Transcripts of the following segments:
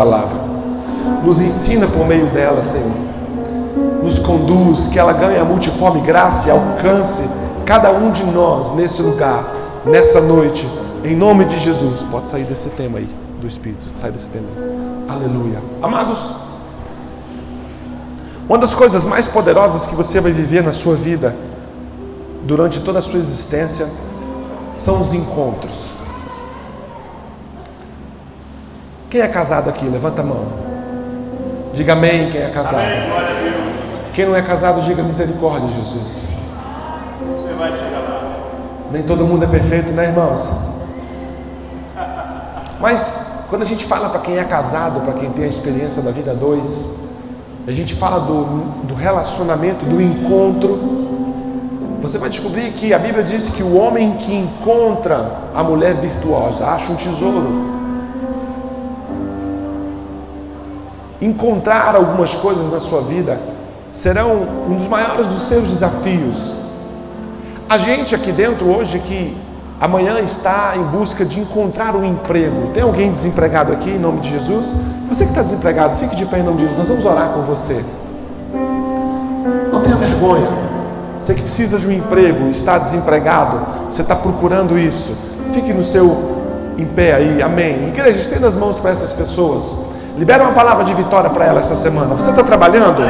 palavra. Nos ensina por meio dela, Senhor. Nos conduz, que ela ganhe a multiforme graça e alcance cada um de nós nesse lugar, nessa noite. Em nome de Jesus. Pode sair desse tema aí, do Espírito. Sai desse tema. Aleluia. Amados, uma das coisas mais poderosas que você vai viver na sua vida, durante toda a sua existência, são os encontros. Quem é casado aqui? Levanta a mão. Diga amém quem é casado. Amém, quem não é casado, diga misericórdia, Jesus. Você vai chegar lá. Nem todo mundo é perfeito, né, irmãos? Mas quando a gente fala para quem é casado, para quem tem a experiência da vida dois, a gente fala do, do relacionamento, do encontro. Você vai descobrir que a Bíblia diz que o homem que encontra a mulher virtuosa acha um tesouro. Encontrar algumas coisas na sua vida serão um dos maiores dos seus desafios. A gente aqui dentro hoje que amanhã está em busca de encontrar um emprego. Tem alguém desempregado aqui em nome de Jesus? Você que está desempregado, fique de pé em nome de Jesus. Nós vamos orar com você. Não tenha vergonha. Você que precisa de um emprego, está desempregado, você está procurando isso. Fique no seu em pé aí, amém. Igreja, estenda as mãos para essas pessoas. Libera uma palavra de vitória para ela essa semana. Você está trabalhando?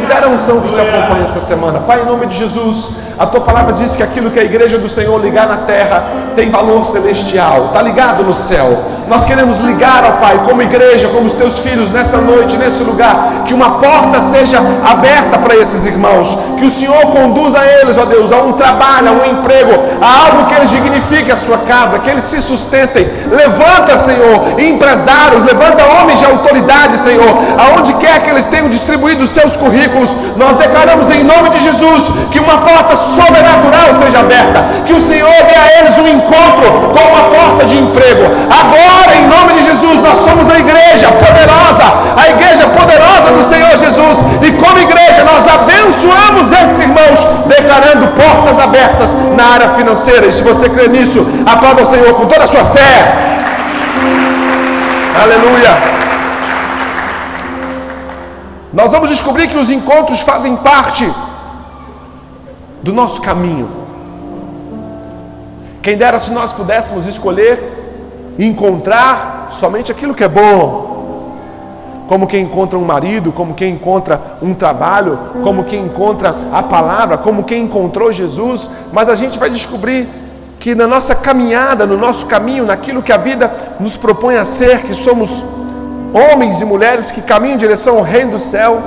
Libera a unção que te acompanha essa semana. Pai, em nome de Jesus, a tua palavra diz que aquilo que a igreja do Senhor ligar na terra tem valor celestial, está ligado no céu. Nós queremos ligar, ó Pai, como igreja, como os teus filhos, nessa noite, nesse lugar, que uma porta seja aberta para esses irmãos, que o Senhor conduza eles, ó Deus, a um trabalho, a um emprego, a algo que eles dignifiquem a sua casa, que eles se sustentem. Levanta, Senhor, empresários, levanta homens de autoridade, Senhor, aonde quer que eles tenham distribuído os seus currículos, nós declaramos em nome de Jesus que uma porta sobrenatural seja aberta, que o Senhor dê a eles um encontro com uma porta de emprego. Agora, em nome de Jesus, nós somos a igreja poderosa, a igreja poderosa do Senhor Jesus. E como igreja, nós abençoamos esses irmãos, declarando portas abertas na área financeira. E se você crê nisso, aplauda o Senhor com toda a sua fé. Aleluia. Nós vamos descobrir que os encontros fazem parte do nosso caminho. Quem dera se nós pudéssemos escolher encontrar somente aquilo que é bom. Como quem encontra um marido, como quem encontra um trabalho, como quem encontra a palavra, como quem encontrou Jesus, mas a gente vai descobrir que na nossa caminhada, no nosso caminho, naquilo que a vida nos propõe a ser, que somos homens e mulheres que caminham em direção ao reino do céu,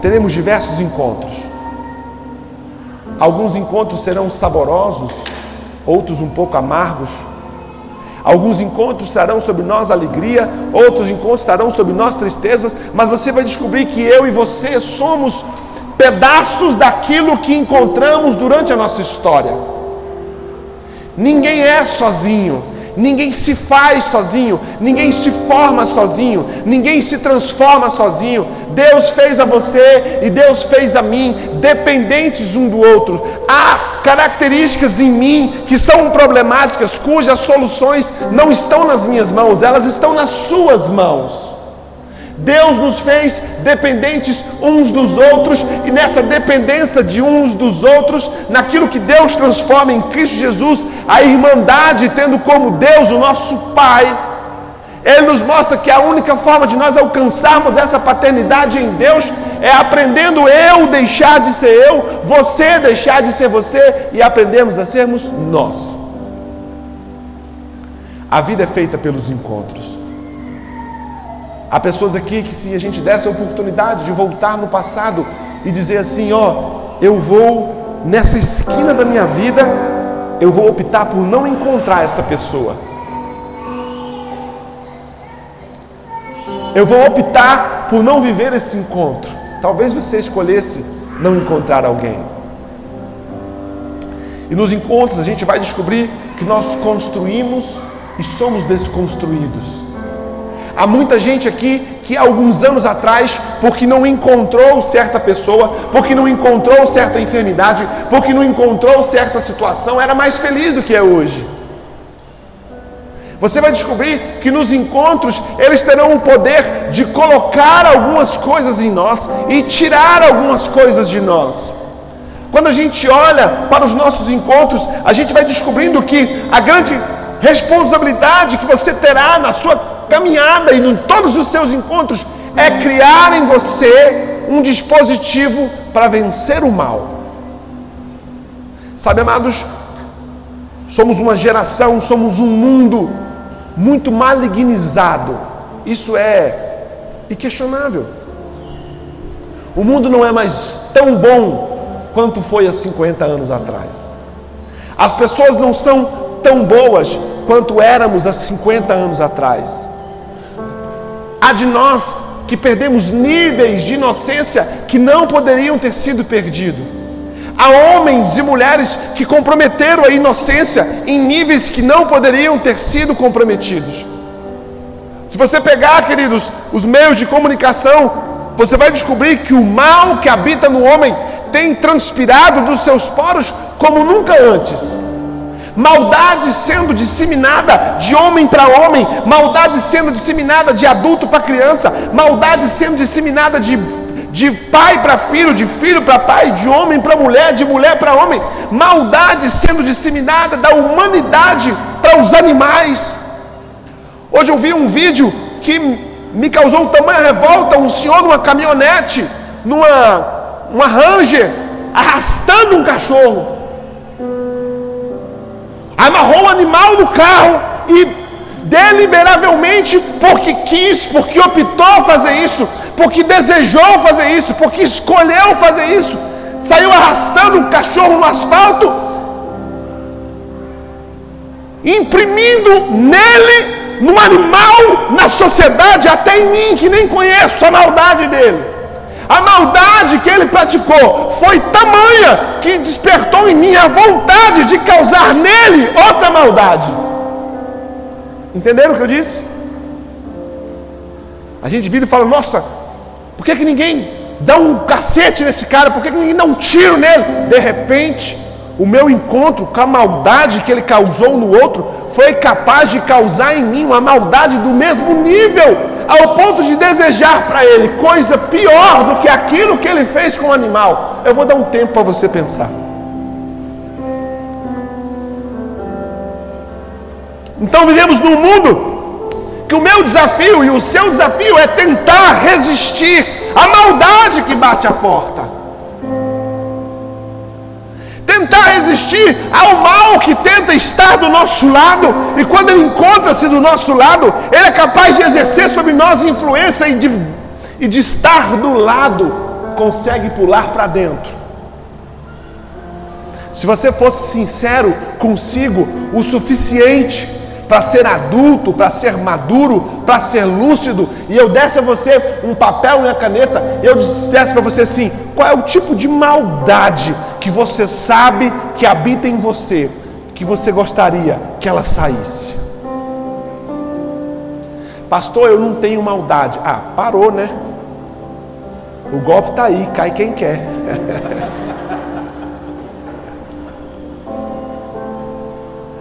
teremos diversos encontros. Alguns encontros serão saborosos, outros um pouco amargos, Alguns encontros trarão sobre nós alegria, outros encontros trarão sobre nós tristezas, mas você vai descobrir que eu e você somos pedaços daquilo que encontramos durante a nossa história. Ninguém é sozinho. Ninguém se faz sozinho, ninguém se forma sozinho, ninguém se transforma sozinho. Deus fez a você e Deus fez a mim, dependentes um do outro. Há características em mim que são problemáticas, cujas soluções não estão nas minhas mãos, elas estão nas suas mãos. Deus nos fez dependentes uns dos outros, e nessa dependência de uns dos outros, naquilo que Deus transforma em Cristo Jesus, a irmandade, tendo como Deus o nosso Pai, Ele nos mostra que a única forma de nós alcançarmos essa paternidade em Deus é aprendendo eu deixar de ser eu, você deixar de ser você e aprendemos a sermos nós. A vida é feita pelos encontros. Há pessoas aqui que, se a gente desse a oportunidade de voltar no passado e dizer assim: ó, eu vou nessa esquina da minha vida, eu vou optar por não encontrar essa pessoa. Eu vou optar por não viver esse encontro. Talvez você escolhesse não encontrar alguém. E nos encontros a gente vai descobrir que nós construímos e somos desconstruídos. Há muita gente aqui que alguns anos atrás, porque não encontrou certa pessoa, porque não encontrou certa enfermidade, porque não encontrou certa situação, era mais feliz do que é hoje. Você vai descobrir que nos encontros eles terão o poder de colocar algumas coisas em nós e tirar algumas coisas de nós. Quando a gente olha para os nossos encontros, a gente vai descobrindo que a grande responsabilidade que você terá na sua caminhada e em todos os seus encontros é criar em você um dispositivo para vencer o mal. Sabe, amados, somos uma geração, somos um mundo muito malignizado. Isso é inquestionável. O mundo não é mais tão bom quanto foi há 50 anos atrás. As pessoas não são tão boas quanto éramos há 50 anos atrás. Há de nós que perdemos níveis de inocência que não poderiam ter sido perdidos. Há homens e mulheres que comprometeram a inocência em níveis que não poderiam ter sido comprometidos. Se você pegar, queridos, os meios de comunicação, você vai descobrir que o mal que habita no homem tem transpirado dos seus poros como nunca antes. Maldade sendo disseminada de homem para homem, maldade sendo disseminada de adulto para criança, maldade sendo disseminada de de pai para filho, de filho para pai, de homem para mulher, de mulher para homem, maldade sendo disseminada da humanidade para os animais. Hoje eu vi um vídeo que me causou tamanha revolta, um senhor numa caminhonete, numa uma Ranger, arrastando um cachorro. Amarrou o animal no carro e deliberavelmente, porque quis, porque optou fazer isso, porque desejou fazer isso, porque escolheu fazer isso, saiu arrastando um cachorro no asfalto, imprimindo nele, no animal, na sociedade, até em mim que nem conheço a maldade dele. A maldade que ele praticou foi tamanha que despertou em mim a vontade de causar nele outra maldade. Entenderam o que eu disse? A gente vira e fala: Nossa, por que, que ninguém dá um cacete nesse cara? Por que, que ninguém dá um tiro nele? De repente, o meu encontro com a maldade que ele causou no outro foi capaz de causar em mim uma maldade do mesmo nível, ao ponto de desejar para ele coisa pior do que aquilo que ele fez com o animal. Eu vou dar um tempo para você pensar. Então vivemos num mundo que o meu desafio e o seu desafio é tentar resistir à maldade que bate a porta. Tentar resistir ao mal que tenta estar do nosso lado, e quando ele encontra-se do nosso lado, ele é capaz de exercer sobre nós influência e de, e de estar do lado, consegue pular para dentro. Se você fosse sincero consigo o suficiente para ser adulto, para ser maduro, para ser lúcido, e eu desse a você um papel e uma caneta, eu dissesse para você assim: qual é o tipo de maldade que você sabe que habita em você, que você gostaria que ela saísse? Pastor, eu não tenho maldade. Ah, parou, né? O golpe está aí, cai quem quer.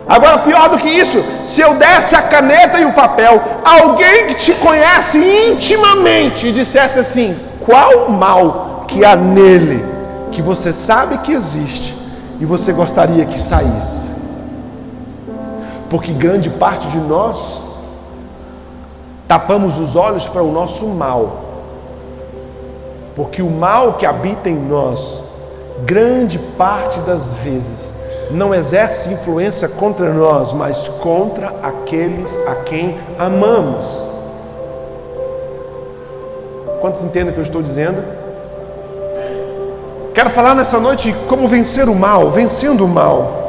Agora, pior do que isso, se eu desse a caneta e o papel, alguém que te conhece intimamente e dissesse assim: qual mal que há nele que você sabe que existe e você gostaria que saísse? Porque grande parte de nós tapamos os olhos para o nosso mal, porque o mal que habita em nós, grande parte das vezes, não exerce influência contra nós, mas contra aqueles a quem amamos. Quantos entendem o que eu estou dizendo? Quero falar nessa noite como vencer o mal, vencendo o mal.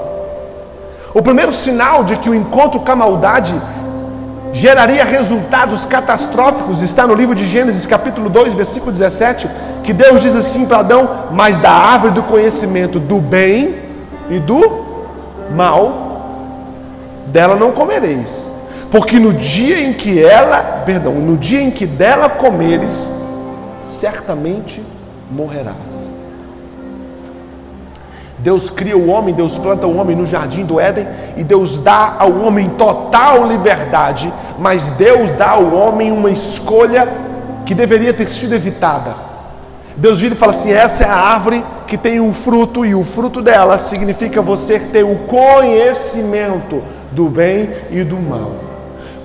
O primeiro sinal de que o encontro com a maldade geraria resultados catastróficos está no livro de Gênesis, capítulo 2, versículo 17, que Deus diz assim para Adão: Mas da árvore do conhecimento do bem e do mal dela não comereis, porque no dia em que ela, perdão, no dia em que dela comeres, certamente morrerás. Deus cria o homem, Deus planta o homem no jardim do Éden e Deus dá ao homem total liberdade, mas Deus dá ao homem uma escolha que deveria ter sido evitada. Deus vira e fala assim: essa é a árvore que tem um fruto, e o fruto dela significa você ter o conhecimento do bem e do mal.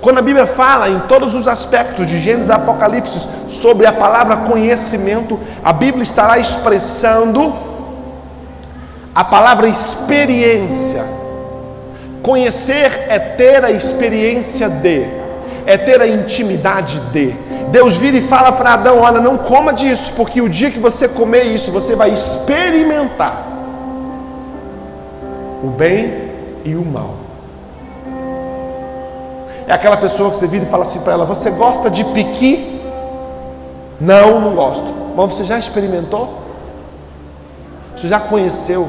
Quando a Bíblia fala em todos os aspectos de Gênesis e Apocalipse sobre a palavra conhecimento, a Bíblia estará expressando a palavra experiência. Conhecer é ter a experiência de, é ter a intimidade de. Deus vira e fala para Adão: Olha, não coma disso, porque o dia que você comer isso, você vai experimentar o bem e o mal. É aquela pessoa que você vira e fala assim para ela: Você gosta de piqui? Não, não gosto. Mas você já experimentou? Você já conheceu?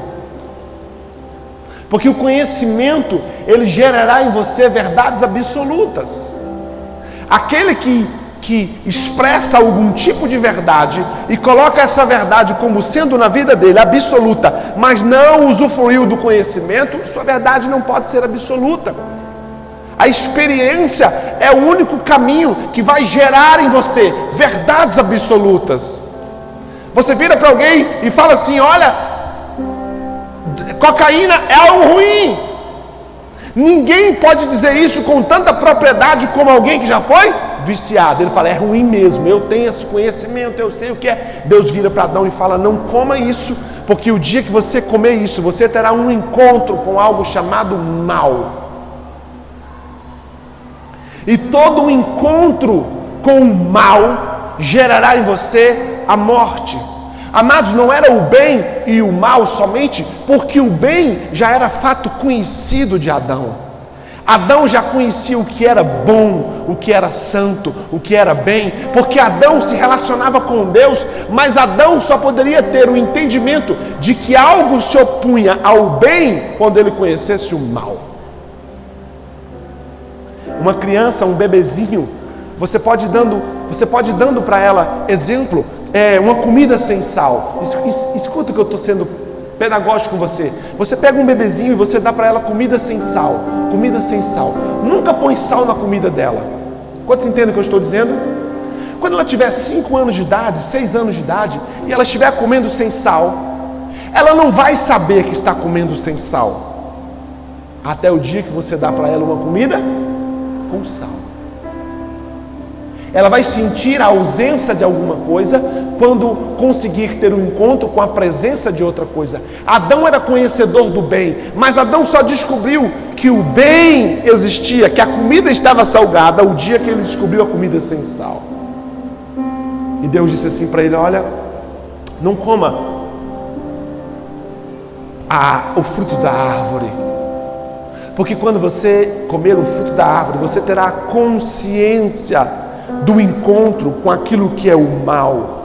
Porque o conhecimento, ele gerará em você verdades absolutas. Aquele que, que expressa algum tipo de verdade e coloca essa verdade como sendo na vida dele absoluta, mas não usufruiu do conhecimento, sua verdade não pode ser absoluta. A experiência é o único caminho que vai gerar em você verdades absolutas. Você vira para alguém e fala assim: Olha, Cocaína é algo ruim. Ninguém pode dizer isso com tanta propriedade como alguém que já foi viciado. Ele fala, é ruim mesmo, eu tenho esse conhecimento, eu sei o que é. Deus vira para Adão e fala, não coma isso, porque o dia que você comer isso, você terá um encontro com algo chamado mal. E todo um encontro com o mal gerará em você a morte. Amados, não era o bem e o mal somente, porque o bem já era fato conhecido de Adão. Adão já conhecia o que era bom, o que era santo, o que era bem, porque Adão se relacionava com Deus, mas Adão só poderia ter o entendimento de que algo se opunha ao bem quando ele conhecesse o mal. Uma criança, um bebezinho, você pode dando, você pode dando para ela exemplo é, uma comida sem sal. Escuta que eu estou sendo pedagógico com você. Você pega um bebezinho e você dá para ela comida sem sal. Comida sem sal. Nunca põe sal na comida dela. Quantos entendem o que eu estou dizendo? Quando ela tiver 5 anos de idade, 6 anos de idade, e ela estiver comendo sem sal, ela não vai saber que está comendo sem sal. Até o dia que você dá para ela uma comida com sal. Ela vai sentir a ausência de alguma coisa quando conseguir ter um encontro com a presença de outra coisa. Adão era conhecedor do bem, mas Adão só descobriu que o bem existia, que a comida estava salgada o dia que ele descobriu a comida sem sal. E Deus disse assim para ele: Olha, não coma a, o fruto da árvore. Porque quando você comer o fruto da árvore, você terá consciência do encontro com aquilo que é o mal.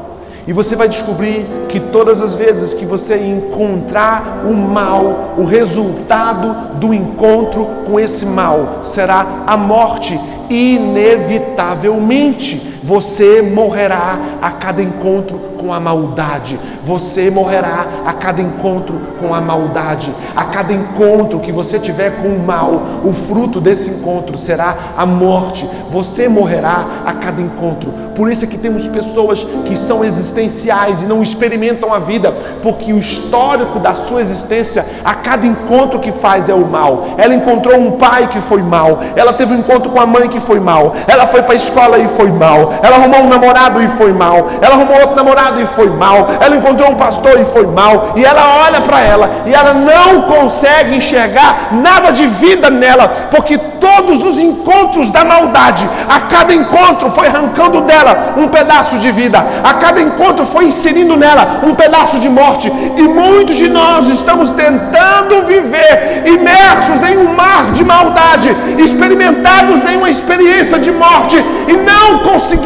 E você vai descobrir que todas as vezes que você encontrar o mal, o resultado do encontro com esse mal será a morte, inevitavelmente você morrerá a cada encontro com a maldade. Você morrerá a cada encontro com a maldade. A cada encontro que você tiver com o mal, o fruto desse encontro será a morte. Você morrerá a cada encontro. Por isso é que temos pessoas que são existenciais e não experimentam a vida, porque o histórico da sua existência, a cada encontro que faz é o mal. Ela encontrou um pai que foi mal, ela teve um encontro com a mãe que foi mal, ela foi para a escola e foi mal, ela arrumou um namorado e foi mal. Ela arrumou outro namorado e foi mal. Ela encontrou um pastor e foi mal. E ela olha para ela e ela não consegue enxergar nada de vida nela, porque todos os encontros da maldade, a cada encontro foi arrancando dela um pedaço de vida, a cada encontro foi inserindo nela um pedaço de morte. E muitos de nós estamos tentando viver imersos em um mar de maldade, experimentados em uma experiência de morte e não conseguimos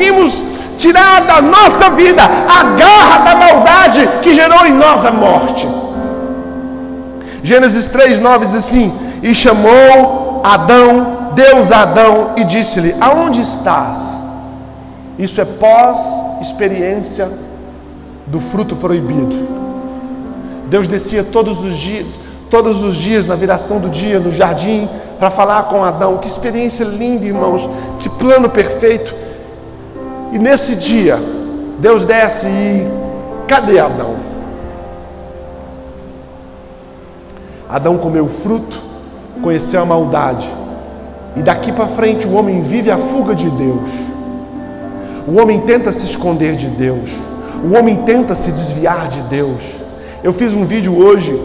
tirar da nossa vida a garra da maldade que gerou em nós a morte. Gênesis 3:9 diz assim: E chamou Adão, Deus a Adão, e disse-lhe: Aonde estás? Isso é pós-experiência do fruto proibido. Deus descia todos os dias, todos os dias na viração do dia no jardim para falar com Adão. Que experiência linda, irmãos. Que plano perfeito. E nesse dia, Deus desce e cadê Adão? Adão comeu o fruto, conheceu a maldade. E daqui para frente o homem vive a fuga de Deus. O homem tenta se esconder de Deus. O homem tenta se desviar de Deus. Eu fiz um vídeo hoje,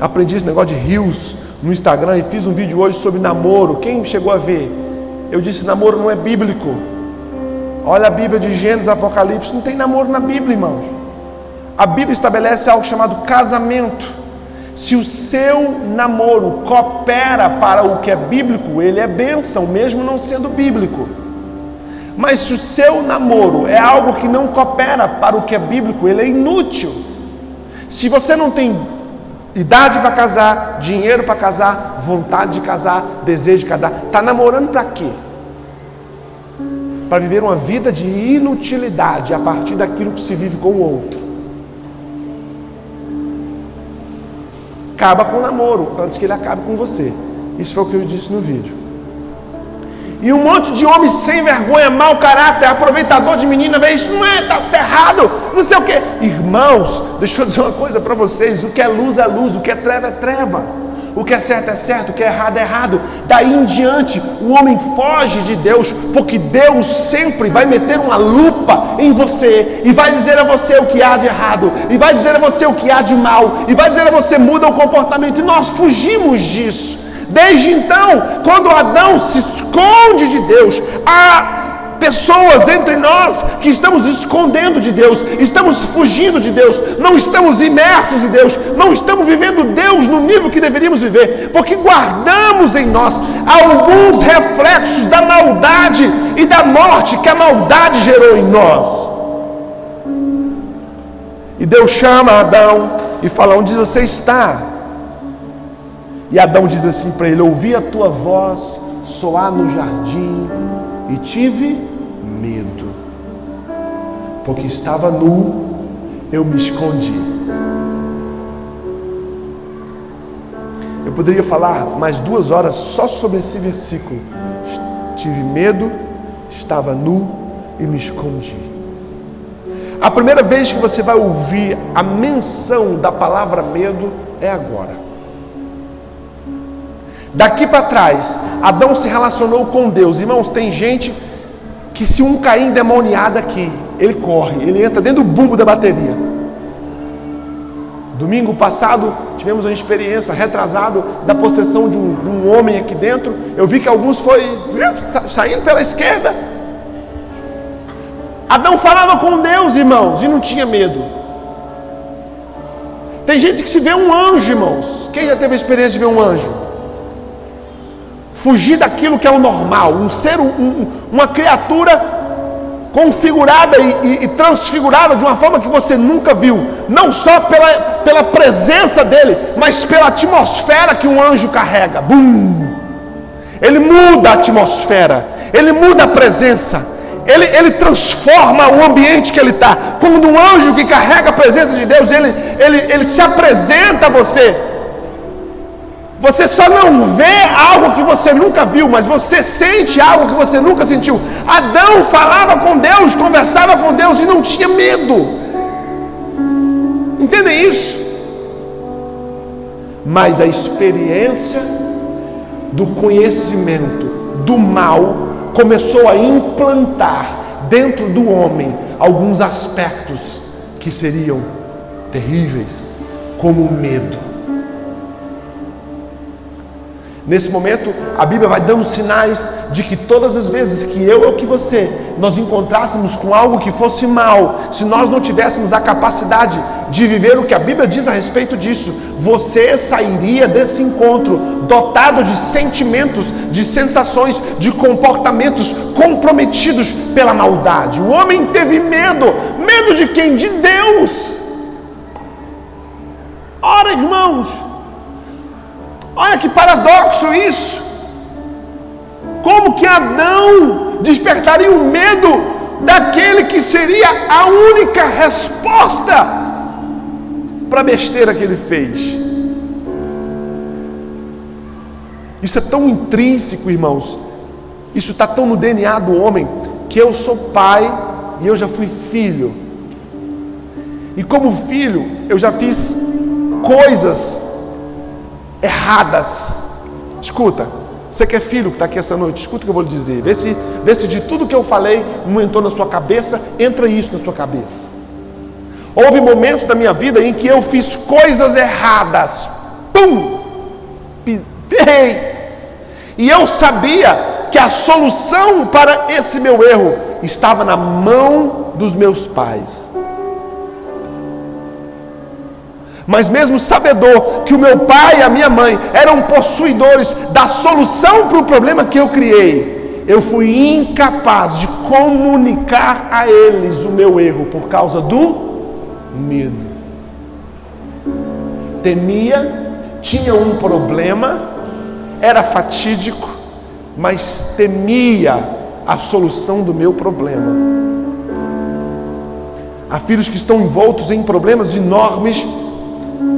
aprendi esse negócio de rios no Instagram e fiz um vídeo hoje sobre namoro. Quem chegou a ver? Eu disse: namoro não é bíblico. Olha a Bíblia de Gênesis, Apocalipse, não tem namoro na Bíblia, irmãos. A Bíblia estabelece algo chamado casamento. Se o seu namoro coopera para o que é bíblico, ele é bênção, mesmo não sendo bíblico. Mas se o seu namoro é algo que não coopera para o que é bíblico, ele é inútil. Se você não tem idade para casar, dinheiro para casar, vontade de casar, desejo de casar, está namorando para quê? Para viver uma vida de inutilidade a partir daquilo que se vive com o outro. Acaba com o namoro antes que ele acabe com você. Isso foi o que eu disse no vídeo. E um monte de homem sem vergonha, mau caráter, aproveitador de menina, vê isso não é, está errado, não sei o que. Irmãos, deixa eu dizer uma coisa para vocês: o que é luz é luz, o que é treva é treva. O que é certo é certo, o que é errado é errado. Daí em diante, o homem foge de Deus, porque Deus sempre vai meter uma lupa em você e vai dizer a você o que há de errado, e vai dizer a você o que há de mal, e vai dizer a você muda o comportamento. E nós fugimos disso. Desde então, quando Adão se esconde de Deus, há pessoas entre nós que estamos escondendo de Deus, estamos fugindo de Deus, não estamos imersos em Deus, não estamos vivendo Deus no nível que deveríamos viver, porque guardamos em nós alguns reflexos da maldade e da morte que a maldade gerou em nós. E Deus chama Adão e fala: Onde você está? E Adão diz assim para ele: Ouvi a tua voz soar no jardim e tive medo, porque estava nu, eu me escondi. Eu poderia falar mais duas horas só sobre esse versículo. Tive medo, estava nu e me escondi. A primeira vez que você vai ouvir a menção da palavra medo é agora. Daqui para trás, Adão se relacionou com Deus. Irmãos, tem gente que se um cair endemoniado aqui, ele corre, ele entra dentro do bumbo da bateria. Domingo passado tivemos uma experiência retrasado da possessão de um, de um homem aqui dentro. Eu vi que alguns foi saindo pela esquerda. Adão falava com Deus, irmãos, e não tinha medo. Tem gente que se vê um anjo, irmãos. Quem já teve a experiência de ver um anjo? Fugir daquilo que é o normal, um ser, um, uma criatura configurada e, e, e, transfigurada de uma forma que você nunca viu, não só pela, pela presença dele, mas pela atmosfera que um anjo carrega. Bum! Ele muda a atmosfera, ele muda a presença, ele, ele transforma o ambiente que ele está. Quando um anjo que carrega a presença de Deus, ele, ele, ele se apresenta a você você só não vê algo que você nunca viu, mas você sente algo que você nunca sentiu. Adão falava com Deus, conversava com Deus e não tinha medo. Entendem isso? Mas a experiência do conhecimento do mal começou a implantar dentro do homem alguns aspectos que seriam terríveis, como o medo Nesse momento, a Bíblia vai dando sinais de que todas as vezes que eu ou que você nós encontrássemos com algo que fosse mal, se nós não tivéssemos a capacidade de viver o que a Bíblia diz a respeito disso, você sairia desse encontro dotado de sentimentos, de sensações, de comportamentos comprometidos pela maldade. O homem teve medo, medo de quem? De Deus. Ora, irmãos, Olha que paradoxo isso! Como que Adão despertaria o medo daquele que seria a única resposta para a besteira que ele fez. Isso é tão intrínseco, irmãos. Isso está tão no DNA do homem que eu sou pai e eu já fui filho. E como filho, eu já fiz coisas erradas. Escuta, você que é filho que está aqui essa noite, escuta o que eu vou lhe dizer. Vê se, vê se de tudo que eu falei não entrou na sua cabeça, entra isso na sua cabeça. Houve momentos da minha vida em que eu fiz coisas erradas. Pum! Errei. E eu sabia que a solução para esse meu erro estava na mão dos meus pais. Mas mesmo sabedor que o meu pai e a minha mãe eram possuidores da solução para o problema que eu criei, eu fui incapaz de comunicar a eles o meu erro por causa do medo. Temia, tinha um problema, era fatídico, mas temia a solução do meu problema. Há filhos que estão envoltos em problemas enormes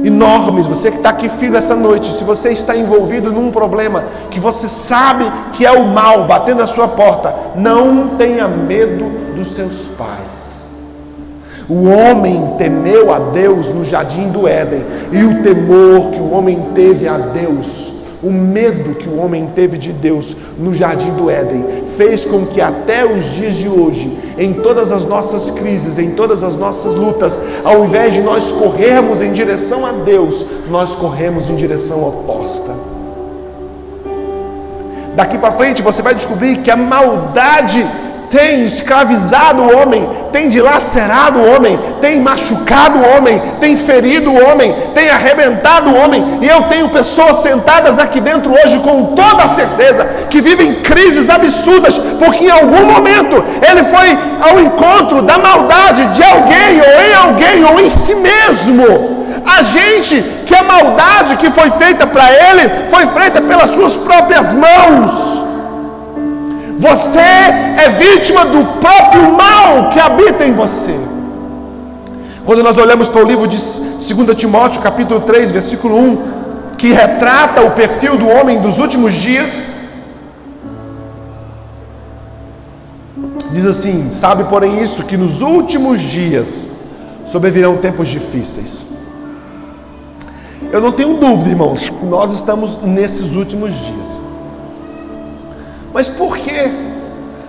enormes. Você que está aqui, filho, essa noite, se você está envolvido num problema que você sabe que é o mal batendo na sua porta, não tenha medo dos seus pais. O homem temeu a Deus no jardim do Éden, e o temor que o homem teve a Deus o medo que o homem teve de Deus no jardim do Éden fez com que até os dias de hoje, em todas as nossas crises, em todas as nossas lutas, ao invés de nós corrermos em direção a Deus, nós corremos em direção oposta. Daqui para frente você vai descobrir que a maldade tem escravizado o homem, tem dilacerado o homem, tem machucado o homem, tem ferido o homem, tem arrebentado o homem. E eu tenho pessoas sentadas aqui dentro hoje com toda certeza que vivem crises absurdas, porque em algum momento ele foi ao encontro da maldade de alguém, ou em alguém, ou em si mesmo. A gente que a maldade que foi feita para ele foi feita pelas suas próprias mãos. Você é vítima do próprio mal que habita em você. Quando nós olhamos para o livro de 2 Timóteo, capítulo 3, versículo 1, que retrata o perfil do homem dos últimos dias, diz assim: Sabe, porém, isso, que nos últimos dias sobrevirão tempos difíceis. Eu não tenho dúvida, irmãos, nós estamos nesses últimos dias. Mas por quê?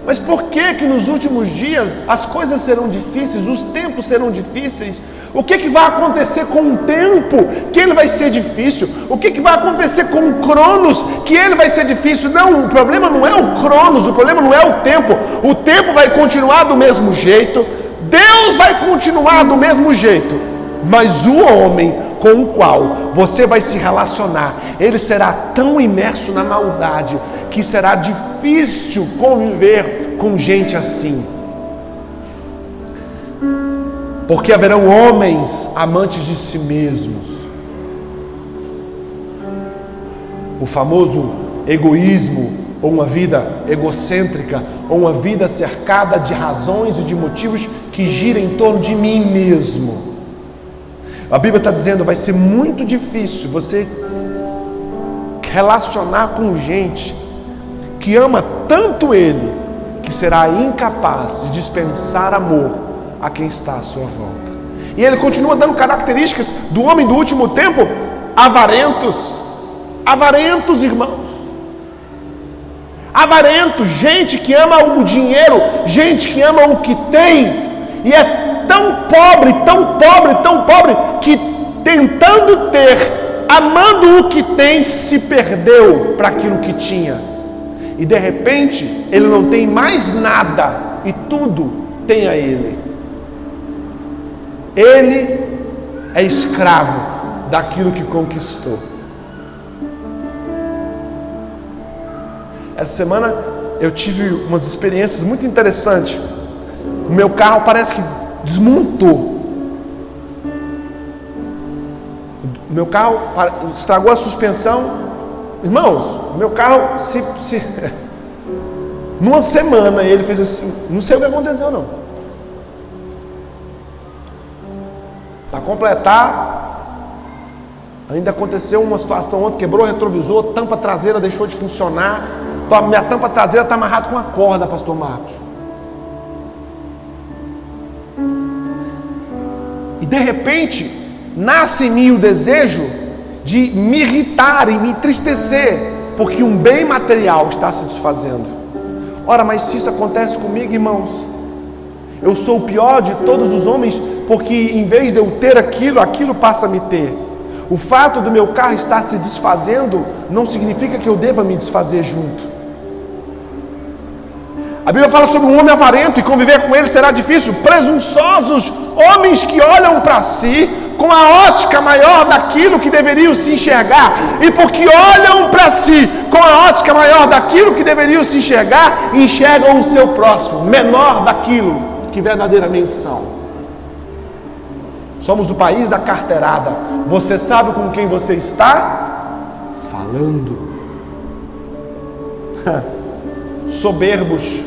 Mas por que que nos últimos dias as coisas serão difíceis, os tempos serão difíceis? O que, que vai acontecer com o tempo? Que ele vai ser difícil. O que, que vai acontecer com o Cronos? Que ele vai ser difícil. Não, o problema não é o Cronos, o problema não é o tempo. O tempo vai continuar do mesmo jeito. Deus vai continuar do mesmo jeito. Mas o homem com o qual você vai se relacionar, ele será tão imerso na maldade que será difícil conviver com gente assim. Porque haverão homens amantes de si mesmos. O famoso egoísmo, ou uma vida egocêntrica, ou uma vida cercada de razões e de motivos que giram em torno de mim mesmo. A Bíblia está dizendo vai ser muito difícil você relacionar com gente que ama tanto Ele, que será incapaz de dispensar amor a quem está à sua volta. E ele continua dando características do homem do último tempo, avarentos, avarentos, irmãos. Avarentos, gente que ama o dinheiro, gente que ama o que tem, e é tão pobre, tão pobre, tão pobre, que tentando ter, amando o que tem, se perdeu para aquilo que tinha e de repente ele não tem mais nada e tudo tem a ele. Ele é escravo daquilo que conquistou. Essa semana eu tive umas experiências muito interessantes. O meu carro parece que desmontou. Meu carro estragou a suspensão, Irmãos, meu carro, se, se, numa semana ele fez assim, não sei o que aconteceu não. Para completar, Ainda aconteceu uma situação ontem, quebrou o retrovisor, tampa traseira deixou de funcionar. Minha tampa traseira está amarrada com uma corda, pastor Marcos. E de repente, nasce em mim o desejo de me irritar e me entristecer, porque um bem material está se desfazendo. Ora, mas se isso acontece comigo, irmãos, eu sou o pior de todos os homens, porque em vez de eu ter aquilo, aquilo passa a me ter. O fato do meu carro estar se desfazendo não significa que eu deva me desfazer junto. A Bíblia fala sobre um homem avarento e conviver com ele será difícil. Presunçosos, homens que olham para si com a ótica maior daquilo que deveriam se enxergar. E porque olham para si com a ótica maior daquilo que deveriam se enxergar, enxergam o seu próximo, menor daquilo que verdadeiramente são. Somos o país da carteirada. Você sabe com quem você está falando. Soberbos.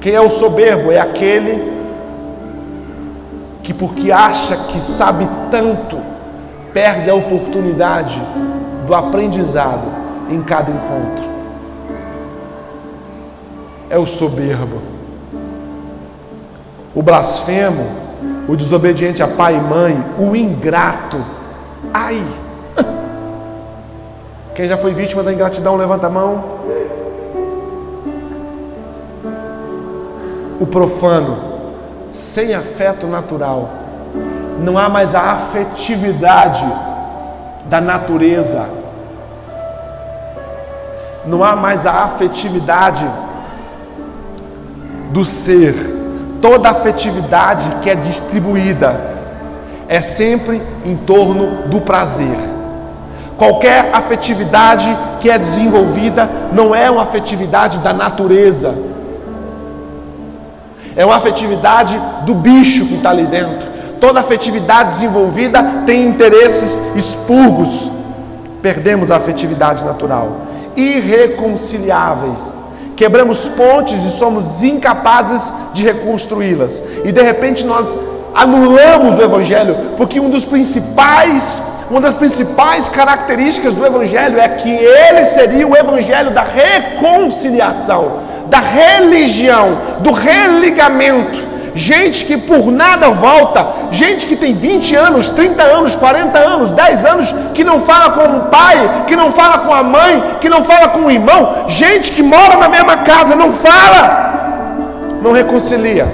Quem é o soberbo? É aquele que, porque acha que sabe tanto, perde a oportunidade do aprendizado em cada encontro. É o soberbo. O blasfemo o desobediente a pai e mãe, o ingrato. Ai! Quem já foi vítima da ingratidão, levanta a mão. O profano, sem afeto natural. Não há mais a afetividade da natureza. Não há mais a afetividade do ser toda afetividade que é distribuída é sempre em torno do prazer. Qualquer afetividade que é desenvolvida não é uma afetividade da natureza, é uma afetividade do bicho que está ali dentro. Toda afetividade desenvolvida tem interesses expurgos. Perdemos a afetividade natural. Irreconciliáveis quebramos pontes e somos incapazes de reconstruí-las. E de repente nós anulamos o evangelho, porque um dos principais, uma das principais características do evangelho é que ele seria o evangelho da reconciliação, da religião, do religamento. Gente que por nada volta, gente que tem 20 anos, 30 anos, 40 anos, 10 anos, que não fala com o pai, que não fala com a mãe, que não fala com o irmão, gente que mora na mesma casa, não fala, não reconcilia.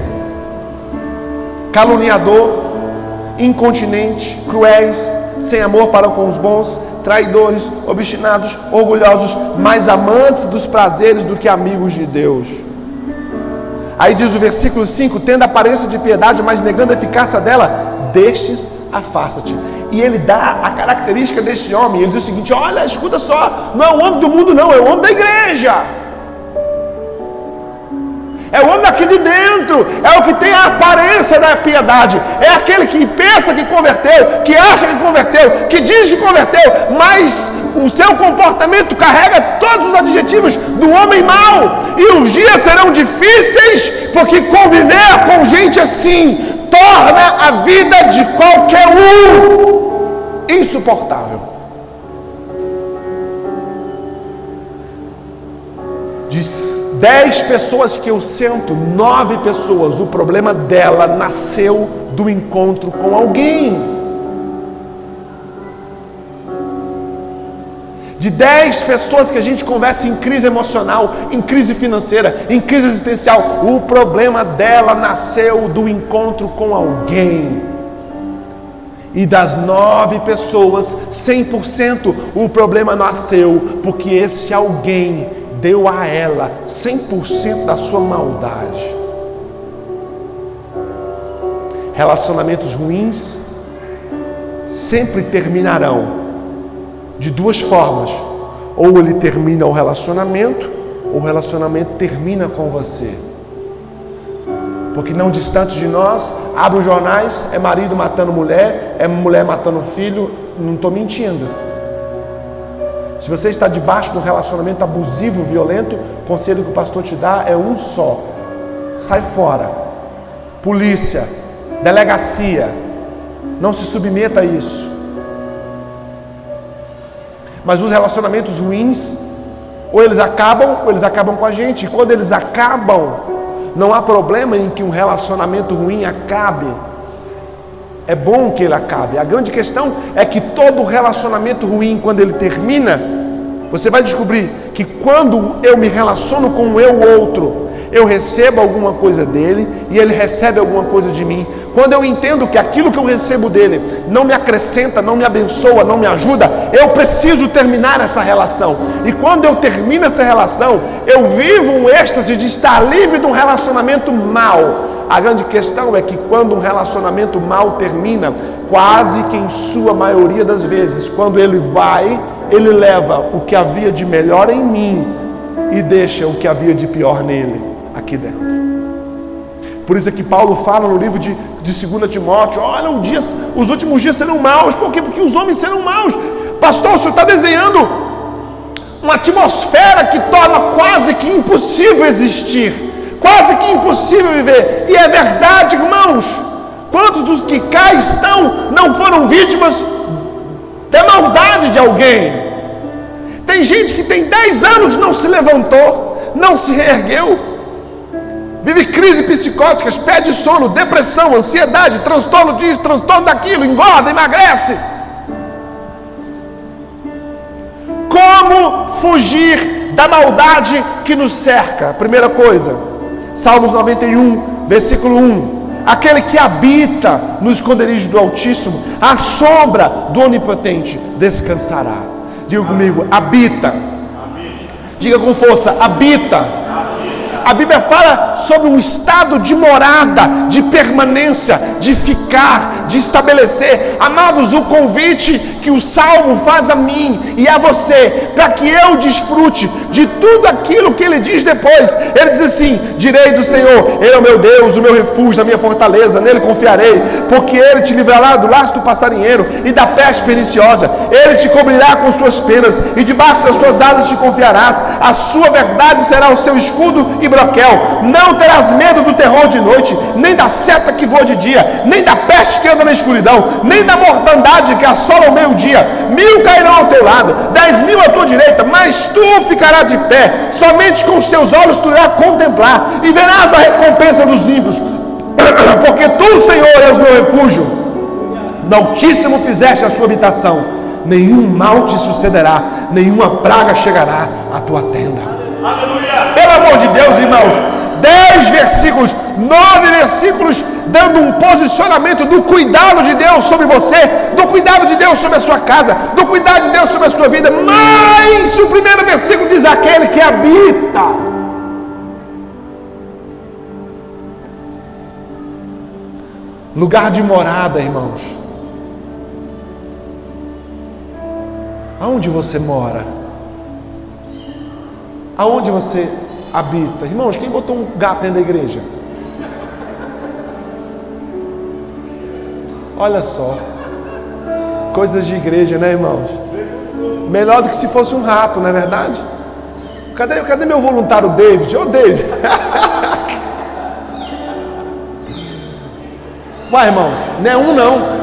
Caluniador, incontinente, cruéis, sem amor para com os bons, traidores, obstinados, orgulhosos, mais amantes dos prazeres do que amigos de Deus Aí diz o versículo 5: tendo aparência de piedade, mas negando a eficácia dela, destes afasta-te. E ele dá a característica desse homem. Ele diz o seguinte: olha, escuta só, não é o homem do mundo, não, é o homem da igreja. É o homem daqui de dentro, é o que tem a aparência da piedade, é aquele que pensa que converteu, que acha que converteu, que diz que converteu, mas o seu comportamento carrega todos os adjetivos do homem mau, e os dias serão difíceis, porque conviver com gente assim torna a vida de qualquer um insuportável. Dez pessoas que eu sento, nove pessoas, o problema dela nasceu do encontro com alguém. de 10 pessoas que a gente conversa em crise emocional, em crise financeira, em crise existencial, o problema dela nasceu do encontro com alguém. E das nove pessoas, 100% o problema nasceu porque esse alguém deu a ela 100% da sua maldade. Relacionamentos ruins sempre terminarão de duas formas. Ou ele termina o relacionamento, ou o relacionamento termina com você. Porque não distante de nós, abre os jornais, é marido matando mulher, é mulher matando filho, não estou mentindo. Se você está debaixo de um relacionamento abusivo, violento, o conselho que o pastor te dá é um só: sai fora. Polícia, delegacia, não se submeta a isso. Mas os relacionamentos ruins, ou eles acabam, ou eles acabam com a gente. E quando eles acabam, não há problema em que um relacionamento ruim acabe. É bom que ele acabe. A grande questão é que todo relacionamento ruim, quando ele termina, você vai descobrir que quando eu me relaciono com o eu outro, eu recebo alguma coisa dele e ele recebe alguma coisa de mim. Quando eu entendo que aquilo que eu recebo dele não me acrescenta, não me abençoa, não me ajuda, eu preciso terminar essa relação. E quando eu termino essa relação, eu vivo um êxtase de estar livre de um relacionamento mal. A grande questão é que quando um relacionamento mal termina, quase que em sua maioria das vezes, quando ele vai, ele leva o que havia de melhor em mim e deixa o que havia de pior nele aqui dentro. Por isso é que Paulo fala no livro de, de 2 Timóteo: olha, um dia, os últimos dias serão maus. Por quê? Porque os homens serão maus. Pastor, o senhor está desenhando uma atmosfera que torna quase que impossível existir, quase que impossível viver. E é verdade, irmãos. Quantos dos que cá estão não foram vítimas da maldade de alguém? Tem gente que tem 10 anos não se levantou, não se reergueu, vive crise psicóticas, pede sono, depressão, ansiedade, transtorno disso, transtorno daquilo, engorda, emagrece. Como fugir da maldade que nos cerca? Primeira coisa, Salmos 91, versículo 1. Aquele que habita no esconderijo do Altíssimo, a sombra do Onipotente descansará. Diga comigo, habita. Diga com força, habita a Bíblia fala sobre um estado de morada, de permanência, de ficar, de estabelecer. Amados, o convite que o salmo faz a mim e a você, para que eu desfrute de tudo aquilo que ele diz depois. Ele diz assim: Direi do Senhor, Ele é o meu Deus, o meu refúgio, a minha fortaleza, nele confiarei, porque Ele te livrará do laço do passarinheiro e da peste perniciosa. Ele te cobrirá com suas penas e debaixo das suas asas te confiarás. A sua verdade será o seu escudo e broquel. Não terás medo do terror de noite, nem da seta que voa de dia, nem da peste que anda na escuridão, nem da mortandade que assola o meio-dia. Mil cairão ao teu lado, dez mil à tua direita, mas tu ficarás de pé. Somente com os seus olhos tu irás contemplar e verás a recompensa dos ímpios. Porque tu, Senhor, és meu refúgio. No Altíssimo fizeste a sua habitação nenhum mal te sucederá, nenhuma praga chegará à tua tenda. Pelo amor de Deus, irmãos, dez versículos, nove versículos, dando um posicionamento do cuidado de Deus sobre você, do cuidado de Deus sobre a sua casa, do cuidado de Deus sobre a sua vida. Mas o primeiro versículo diz: aquele que habita. Lugar de morada, irmãos. Aonde você mora? Aonde você habita? Irmãos, quem botou um gato dentro da igreja? Olha só. Coisas de igreja, né, irmãos? Melhor do que se fosse um rato, não é verdade? Cadê, cadê meu voluntário David? Ô, oh, David! Uai, irmãos, não é um não.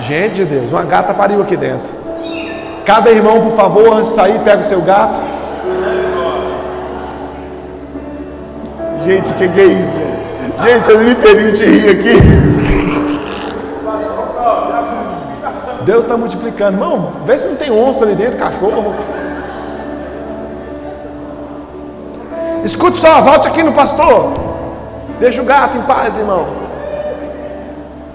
Gente de Deus, uma gata pariu aqui dentro. Cada irmão, por favor, antes de sair, pega o seu gato. Gente, o que, que é isso? Gente, vocês me permitem rir aqui. Deus está multiplicando. Irmão, vê se não tem onça ali dentro, cachorro. Escute só, volte aqui no pastor. Deixa o gato em paz, irmão.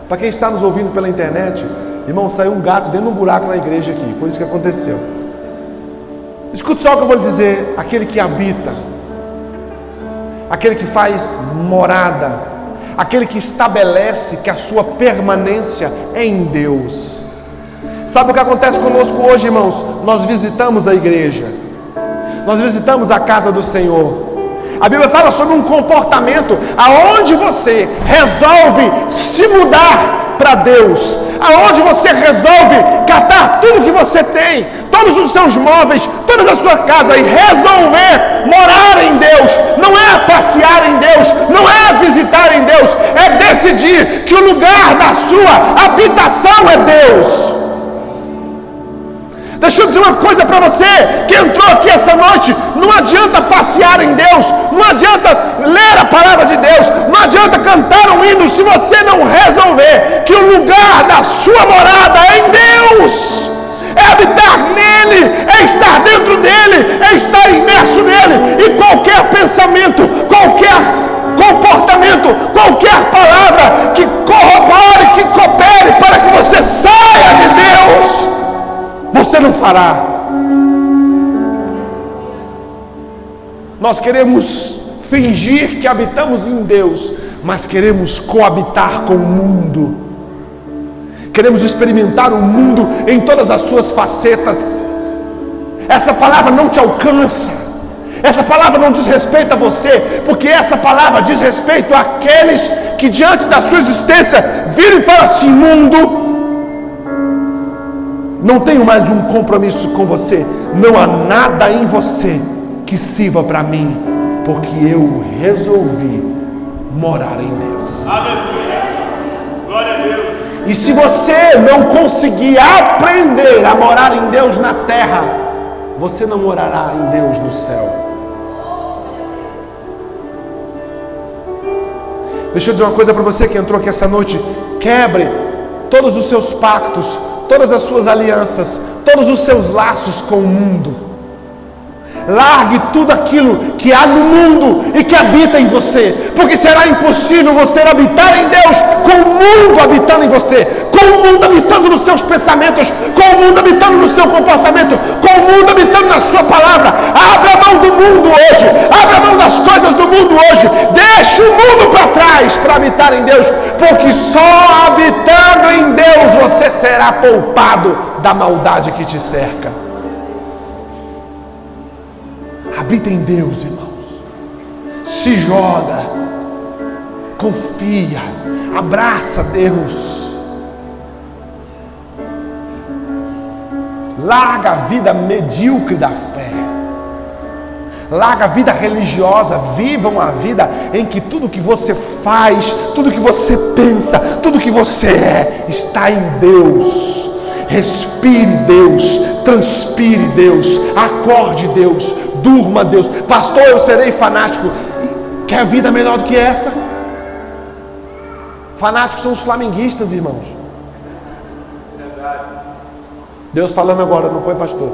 Para quem está nos ouvindo pela internet, Irmão, saiu um gato dentro de um buraco na igreja aqui. Foi isso que aconteceu. Escute só o que eu vou lhe dizer: aquele que habita, aquele que faz morada, aquele que estabelece que a sua permanência é em Deus. Sabe o que acontece conosco hoje, irmãos? Nós visitamos a igreja, nós visitamos a casa do Senhor. A Bíblia fala sobre um comportamento aonde você resolve se mudar para Deus, aonde você resolve catar tudo que você tem, todos os seus móveis, toda a sua casa e resolver morar em Deus. Não é passear em Deus, não é visitar em Deus, é decidir que o lugar da sua habitação é Deus. Uma coisa para você que entrou aqui essa noite: não adianta passear em Deus, não adianta ler a palavra de Deus, não adianta cantar um hino se você não resolver que o lugar da sua morada é em Deus é habitar nele, é estar dentro dele, é estar imerso nele. E qualquer pensamento, qualquer comportamento, qualquer palavra que corrobore, que coopere para que você saia de Deus, você não fará. Nós queremos fingir que habitamos em Deus, mas queremos coabitar com o mundo queremos experimentar o mundo em todas as suas facetas. Essa palavra não te alcança, essa palavra não diz respeito a você, porque essa palavra diz respeito àqueles que, diante da sua existência, viram e falam assim: mundo, não tenho mais um compromisso com você, não há nada em você que sirva para mim, porque eu resolvi morar em Deus. Aleluia, glória a Deus. E se você não conseguir aprender a morar em Deus na terra, você não morará em Deus no céu. Deixa eu dizer uma coisa para você que entrou aqui essa noite: quebre todos os seus pactos, todas as suas alianças, todos os seus laços com o mundo. Largue tudo aquilo que há no mundo e que habita em você, porque será impossível você habitar em Deus com o mundo habitando em você, com o mundo habitando nos seus pensamentos, com o mundo habitando no seu comportamento, com o mundo habitando na sua palavra. Abra a mão do mundo hoje, abra a mão das coisas do mundo hoje, deixe o mundo para trás para habitar em Deus, porque só habitando em Deus você será poupado da maldade que te cerca. Habita em Deus, irmãos. Se joga, confia, abraça Deus. Larga a vida medíocre da fé. Larga a vida religiosa, vivam a vida em que tudo que você faz, tudo que você pensa, tudo que você é, está em Deus. Respire Deus, transpire Deus, acorde Deus, durma Deus. Pastor, eu serei fanático. Quer vida melhor do que essa? Fanáticos são os flamenguistas, irmãos. Deus falando agora, não foi, pastor?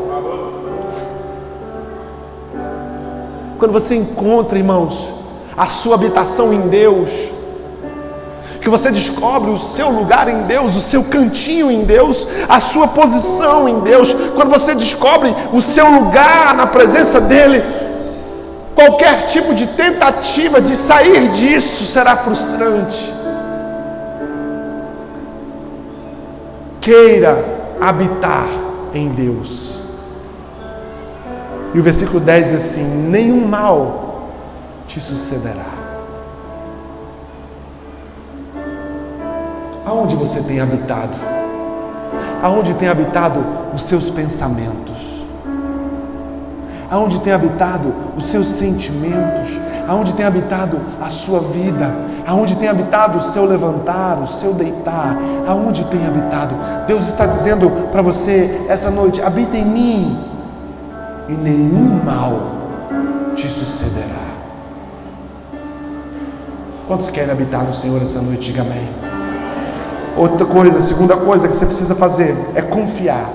Quando você encontra, irmãos, a sua habitação em Deus, que você descobre o seu lugar em Deus, o seu cantinho em Deus, a sua posição em Deus, quando você descobre o seu lugar na presença dEle, qualquer tipo de tentativa de sair disso será frustrante. Queira habitar em Deus. E o versículo 10 diz assim: nenhum mal te sucederá. Aonde você tem habitado? Aonde tem habitado os seus pensamentos? Aonde tem habitado os seus sentimentos? Aonde tem habitado a sua vida? Aonde tem habitado o seu levantar, o seu deitar? Aonde tem habitado? Deus está dizendo para você essa noite: habita em mim e nenhum mal te sucederá. Quantos querem habitar no Senhor essa noite? Diga amém. Outra coisa, segunda coisa que você precisa fazer é confiar.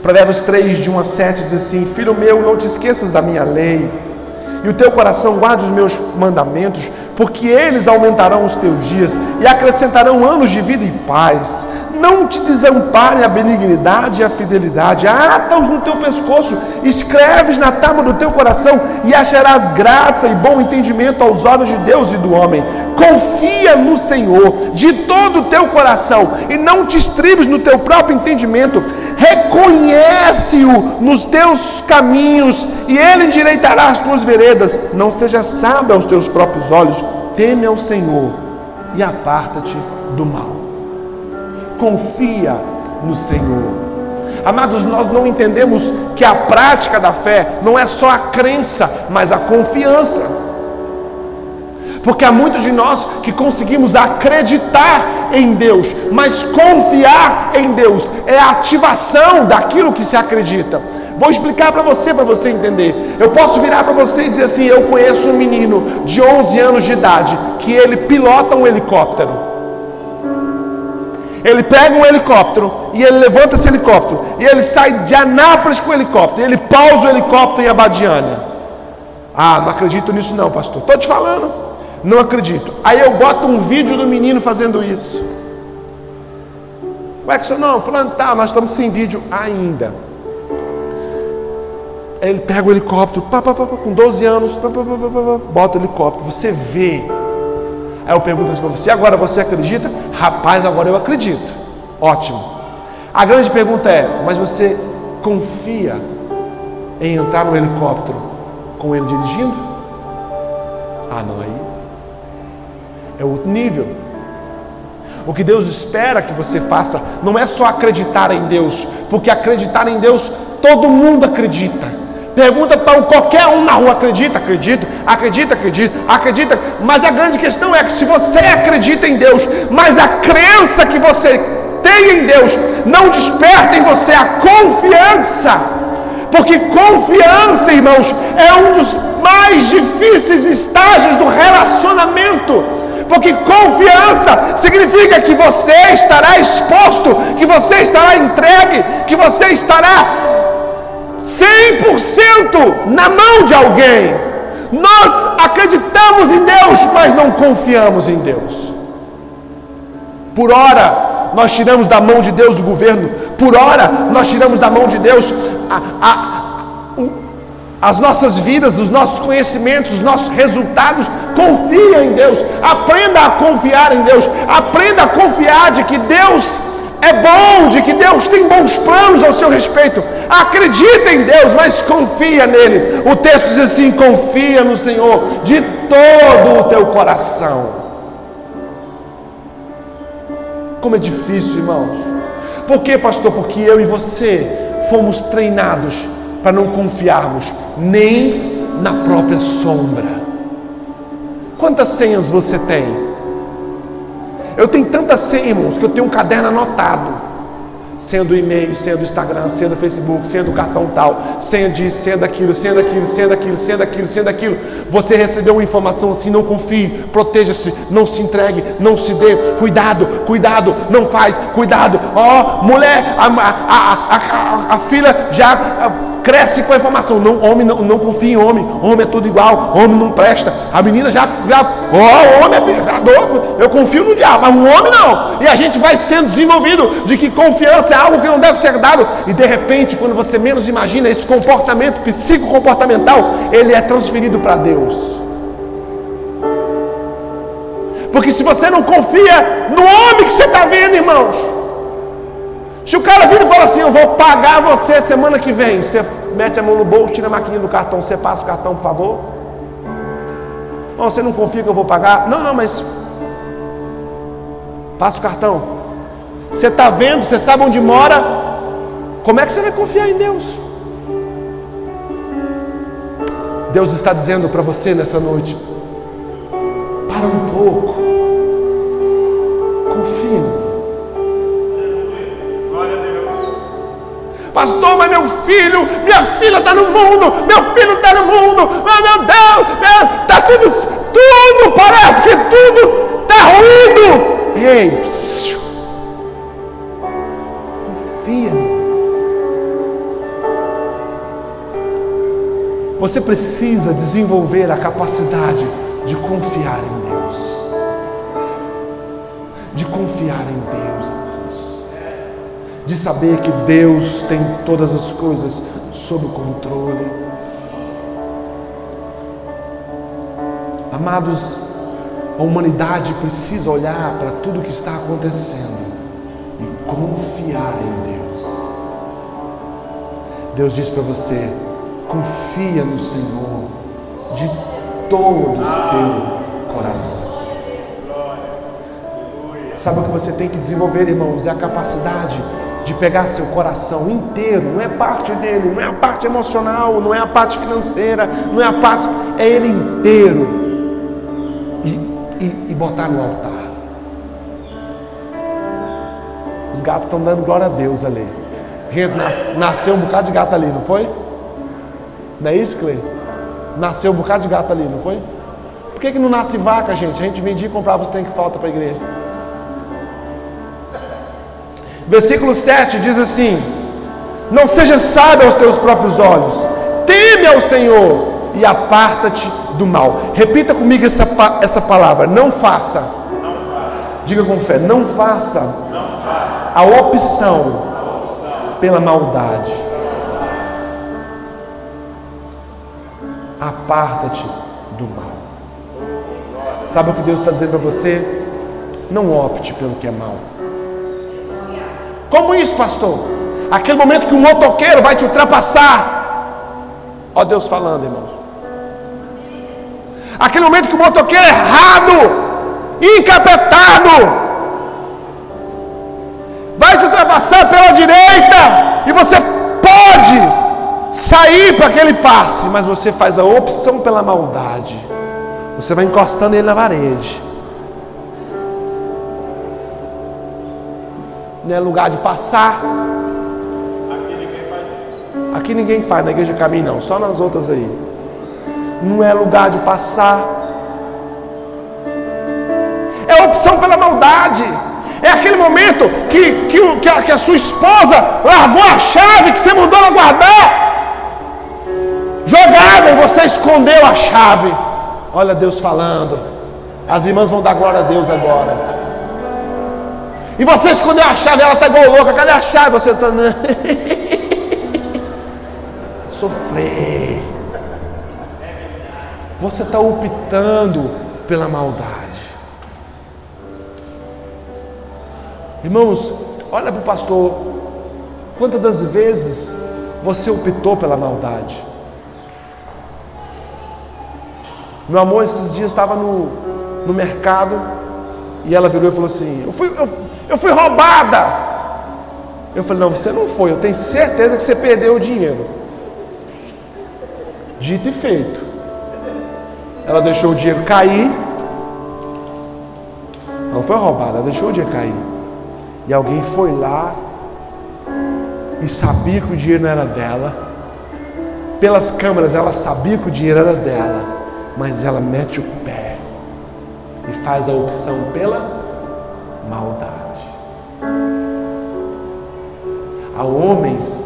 Provérbios 3, de 1 a 7 diz assim: Filho meu, não te esqueças da minha lei, e o teu coração guarde os meus mandamentos, porque eles aumentarão os teus dias e acrescentarão anos de vida e paz. Não te desampare a benignidade e a fidelidade, ata-os no teu pescoço, escreves na tábua do teu coração e acharás graça e bom entendimento aos olhos de Deus e do homem. Confia no Senhor de todo o teu coração e não te estribes no teu próprio entendimento. Reconhece-o nos teus caminhos e ele endireitará as tuas veredas. Não seja sábio aos teus próprios olhos, teme ao Senhor e aparta-te do mal. Confia no Senhor. Amados, nós não entendemos que a prática da fé não é só a crença, mas a confiança. Porque há muitos de nós que conseguimos acreditar em Deus, mas confiar em Deus é a ativação daquilo que se acredita. Vou explicar para você, para você entender. Eu posso virar para você e dizer assim: Eu conheço um menino de 11 anos de idade que ele pilota um helicóptero. Ele pega um helicóptero e ele levanta esse helicóptero e ele sai de Anápolis com o helicóptero. Ele pausa o helicóptero em Abadiânia. Ah, não acredito nisso não, pastor. Estou te falando. Não acredito. Aí eu boto um vídeo do menino fazendo isso. Ué, que não, falando, tá, nós estamos sem vídeo ainda. Aí ele pega o helicóptero, pá, pá, pá, com 12 anos, bota o helicóptero, você vê. Aí eu pergunto assim para você, agora você acredita? Rapaz, agora eu acredito. Ótimo. A grande pergunta é, mas você confia em entrar no helicóptero com ele dirigindo? Ah, não, aí é outro nível. O que Deus espera que você faça não é só acreditar em Deus, porque acreditar em Deus todo mundo acredita. Pergunta para qualquer um na rua: acredita, acredito, acredita, acredita, acredita. Mas a grande questão é que se você acredita em Deus, mas a crença que você tem em Deus não desperta em você a confiança, porque confiança, irmãos, é um dos mais difíceis estágios do relacionamento. Porque confiança significa que você estará exposto, que você estará entregue, que você estará 100% na mão de alguém. Nós acreditamos em Deus, mas não confiamos em Deus. Por hora, nós tiramos da mão de Deus o governo, por hora, nós tiramos da mão de Deus a, a, as nossas vidas, os nossos conhecimentos, os nossos resultados. Confia em Deus, aprenda a confiar em Deus, aprenda a confiar de que Deus é bom, de que Deus tem bons planos ao seu respeito. Acredita em Deus, mas confia nele. O texto diz assim: confia no Senhor de todo o teu coração. Como é difícil, irmãos. Por quê, pastor? Porque eu e você fomos treinados para não confiarmos nem na própria sombra. Quantas senhas você tem? Eu tenho tantas senhas, irmãos, que eu tenho um caderno anotado. Senha do e-mail, senha do Instagram, senha do Facebook, senha do cartão tal, senha disso, senha daquilo, senha daquilo, senha daquilo, senha daquilo, senha daquilo. Você recebeu uma informação assim, não confie, proteja-se, não se entregue, não se dê, cuidado, cuidado, não faz, cuidado. Ó, oh, mulher, a, a, a, a, filha já cresce com a informação. Não, homem não, não confia em homem. Homem é tudo igual. Homem não presta. A menina já, já oh, homem é pecador. Eu confio no diabo, mas o homem não. E a gente vai sendo desenvolvido de que confiança é algo que não deve ser dado. E de repente, quando você menos imagina, esse comportamento psicocomportamental, ele é transferido para Deus. Porque se você não confia no homem que você está vendo, irmãos, se o cara vira e fala assim, eu vou pagar você semana que vem, você mete a mão no bolso, tira a maquininha do cartão, você passa o cartão, por favor? Não, você não confia que eu vou pagar? Não, não, mas passa o cartão. Você está vendo, você sabe onde mora, como é que você vai confiar em Deus? Deus está dizendo para você nessa noite: para um pouco, Pastor, mas meu filho, minha filha está no mundo, meu filho está no mundo, mas meu Deus, está tudo, tudo, parece que tudo está ruindo. Ei, psiu. confia Você precisa desenvolver a capacidade de confiar em Deus. De confiar em Deus de saber que Deus tem todas as coisas sob controle. Amados, a humanidade precisa olhar para tudo que está acontecendo e confiar em Deus. Deus diz para você: confia no Senhor de todo o seu coração. Sabe o que você tem que desenvolver, irmãos? É a capacidade de pegar seu coração inteiro, não é parte dele, não é a parte emocional, não é a parte financeira, não é a parte, é ele inteiro. E e, e botar no altar. Os gatos estão dando glória a Deus ali. Gente, nas, nasceu um bocado de gato ali, não foi? Não é isso, Clay? Nasceu um bocado de gato ali, não foi? Por que, que não nasce vaca, gente? A gente vendia e comprava os trem que falta para a igreja. Versículo 7 diz assim: Não seja sábio aos teus próprios olhos, teme ao Senhor e aparta-te do mal. Repita comigo essa, essa palavra: não faça. não faça. Diga com fé: não faça, não faça. A, opção a opção pela maldade. Aparta-te do mal. Sabe o que Deus está dizendo para você? Não opte pelo que é mal. Como isso, pastor? Aquele momento que o motoqueiro vai te ultrapassar. Ó Deus falando, irmãos. Aquele momento que o motoqueiro é errado, encapetado, vai te ultrapassar pela direita e você pode sair para aquele passe, mas você faz a opção pela maldade. Você vai encostando ele na parede. Não é lugar de passar. Aqui ninguém faz isso. Aqui ninguém faz na igreja de caminho não, só nas outras aí não é lugar de passar. É opção pela maldade. É aquele momento que, que, que, a, que a sua esposa largou a chave que você mandou ela guardar. Jogada e você escondeu a chave. Olha Deus falando. As irmãs vão dar glória a Deus agora. E você escondeu a chave, ela está igual louca. Cadê a chave? Você está. Sofrer. Você está optando pela maldade. Irmãos, olha para o pastor. Quantas das vezes você optou pela maldade? Meu amor, esses dias estava no, no mercado e ela virou e falou assim: eu fui, eu, eu fui roubada. Eu falei: Não, você não foi. Eu tenho certeza que você perdeu o dinheiro. Dito e feito. Ela deixou o dinheiro cair. Não foi roubada, ela deixou o dinheiro cair. E alguém foi lá e sabia que o dinheiro não era dela. Pelas câmeras ela sabia que o dinheiro era dela, mas ela mete o pé e faz a opção pela maldade. Há homens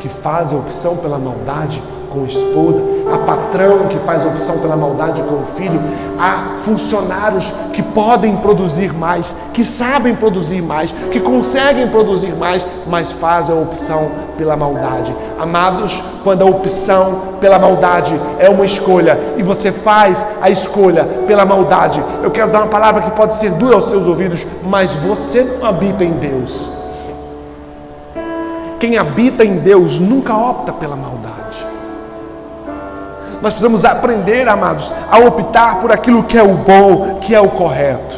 que fazem a opção pela maldade com a esposa, há patrão que faz opção pela maldade com o filho, há funcionários que podem produzir mais, que sabem produzir mais, que conseguem produzir mais, mas fazem a opção pela maldade. Amados, quando a opção pela maldade é uma escolha e você faz a escolha pela maldade, eu quero dar uma palavra que pode ser dura aos seus ouvidos, mas você não habita em Deus. Quem habita em Deus nunca opta pela maldade. Nós precisamos aprender, amados, a optar por aquilo que é o bom, que é o correto.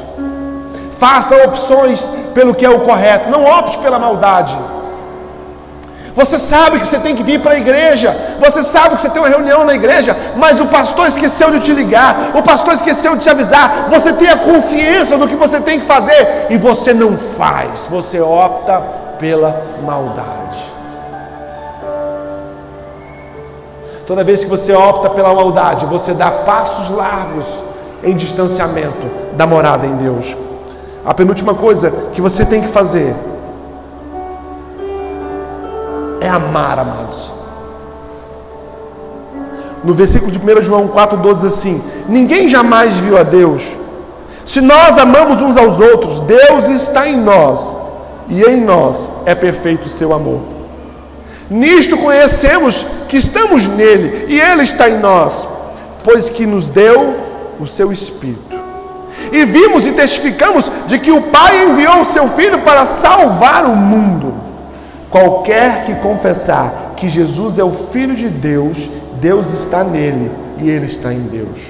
Faça opções pelo que é o correto, não opte pela maldade. Você sabe que você tem que vir para a igreja, você sabe que você tem uma reunião na igreja, mas o pastor esqueceu de te ligar, o pastor esqueceu de te avisar. Você tem a consciência do que você tem que fazer e você não faz, você opta pela maldade. Toda vez que você opta pela maldade, você dá passos largos em distanciamento da morada em Deus. A penúltima coisa que você tem que fazer é amar, amados. No versículo de 1 João 4,12 assim: Ninguém jamais viu a Deus. Se nós amamos uns aos outros, Deus está em nós, e em nós é perfeito o seu amor. Nisto conhecemos que estamos nele e ele está em nós, pois que nos deu o seu Espírito. E vimos e testificamos de que o Pai enviou o seu Filho para salvar o mundo. Qualquer que confessar que Jesus é o Filho de Deus, Deus está nele e ele está em Deus.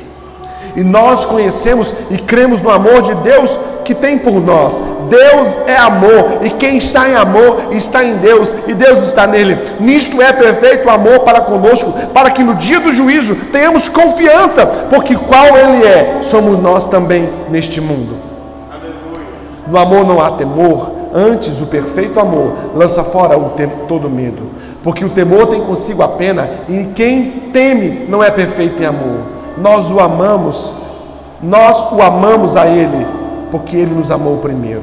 E nós conhecemos e cremos no amor de Deus que tem por nós. Deus é amor, e quem está em amor está em Deus, e Deus está nele. Nisto é perfeito o amor para conosco, para que no dia do juízo tenhamos confiança, porque qual Ele é, somos nós também neste mundo. No amor não há temor, antes o perfeito amor lança fora o todo medo, porque o temor tem consigo a pena, e quem teme não é perfeito em amor. Nós o amamos, nós o amamos a Ele, porque Ele nos amou primeiro.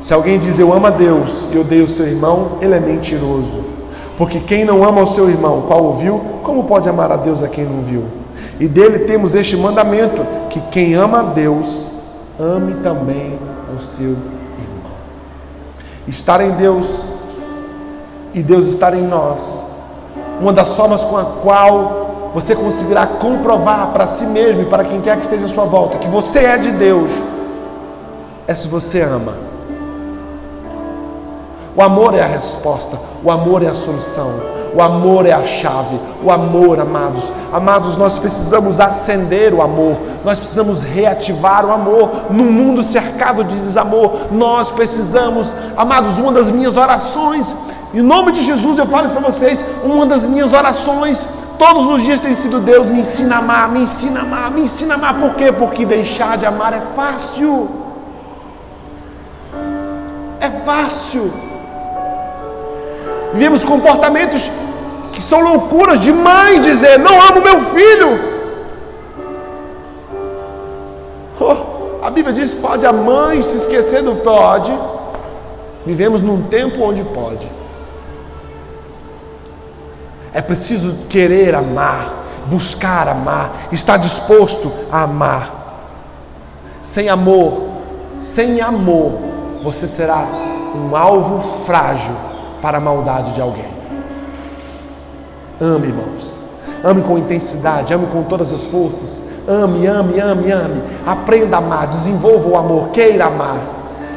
Se alguém diz eu amo a Deus e odeio o seu irmão, ele é mentiroso. Porque quem não ama o seu irmão, qual ouviu, como pode amar a Deus a quem não viu? E dele temos este mandamento: que quem ama a Deus, ame também o seu irmão. Estar em Deus e Deus estar em nós, uma das formas com a qual você conseguirá comprovar para si mesmo e para quem quer que esteja à sua volta que você é de Deus, é se você ama. O amor é a resposta, o amor é a solução. O amor é a chave. O amor, amados. Amados, nós precisamos acender o amor. Nós precisamos reativar o amor. Num mundo cercado de desamor, nós precisamos, amados, uma das minhas orações. Em nome de Jesus eu falo isso para vocês. Uma das minhas orações todos os dias tem sido Deus me ensina a amar, me ensina a amar, me ensina a amar. Por quê? Porque deixar de amar é fácil. Fácil. Vivemos comportamentos que são loucuras de mãe dizer: Não amo meu filho. Oh, a Bíblia diz: Pode a mãe se esquecer do pode. Vivemos num tempo onde pode. É preciso querer amar, buscar amar, estar disposto a amar. Sem amor, sem amor, você será um alvo frágil para a maldade de alguém. Ame, irmãos. Ame com intensidade, ame com todas as forças. Ame, ame, ame, ame. Aprenda a amar, desenvolva o amor, queira amar.